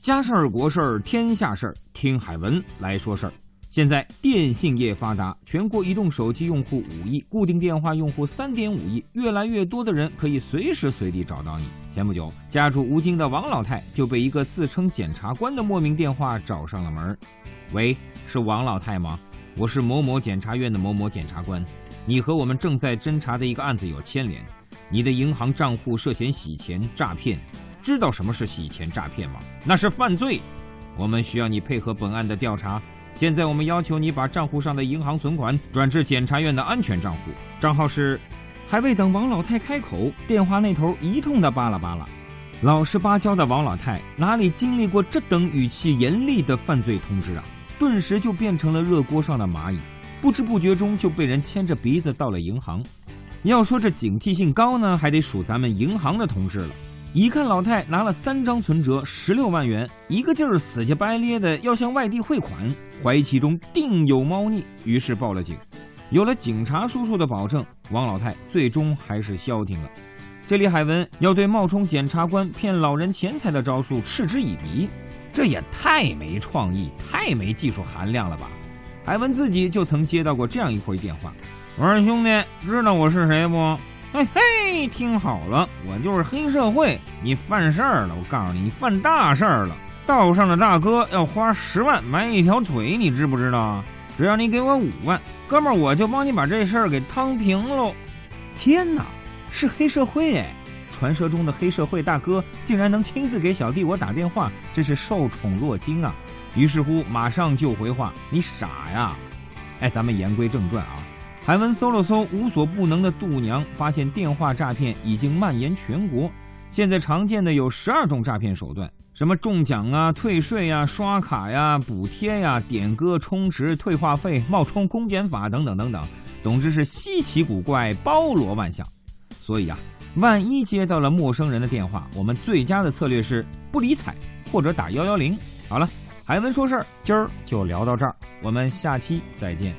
家事儿、国事儿、天下事儿，听海文来说事儿。现在电信业发达，全国移动手机用户五亿，固定电话用户三点五亿，越来越多的人可以随时随地找到你。前不久，家住吴京的王老太就被一个自称检察官的莫名电话找上了门喂，是王老太吗？我是某某检察院的某某检察官，你和我们正在侦查的一个案子有牵连，你的银行账户涉嫌洗钱诈骗。知道什么是洗钱诈骗吗？那是犯罪。我们需要你配合本案的调查。现在我们要求你把账户上的银行存款转至检察院的安全账户，账号是……还未等王老太开口，电话那头一通的巴拉巴拉。老实巴交的王老太哪里经历过这等语气严厉的犯罪通知啊？顿时就变成了热锅上的蚂蚁，不知不觉中就被人牵着鼻子到了银行。要说这警惕性高呢，还得数咱们银行的同志了。一看老太拿了三张存折，十六万元，一个劲儿死乞白咧的要向外地汇款，怀疑其中定有猫腻，于是报了警。有了警察叔叔的保证，王老太最终还是消停了。这里海文要对冒充检察官骗老人钱财的招数嗤之以鼻，这也太没创意，太没技术含量了吧？海文自己就曾接到过这样一回电话：“我说兄弟，知道我是谁不？”嘿嘿，听好了，我就是黑社会，你犯事儿了！我告诉你，你犯大事儿了！道上的大哥要花十万买一条腿，你知不知道？只要你给我五万，哥们儿，我就帮你把这事儿给趟平喽！天哪，是黑社会哎！传说中的黑社会大哥竟然能亲自给小弟我打电话，真是受宠若惊啊！于是乎，马上就回话：你傻呀！哎，咱们言归正传啊。海文搜了搜无所不能的度娘，发现电话诈骗已经蔓延全国。现在常见的有十二种诈骗手段，什么中奖啊、退税呀、刷卡呀、补贴呀、点歌充值、退话费、冒充公检法等等等等。总之是稀奇古怪、包罗万象。所以啊，万一接到了陌生人的电话，我们最佳的策略是不理睬或者打幺幺零。好了，海文说事儿，今儿就聊到这儿，我们下期再见。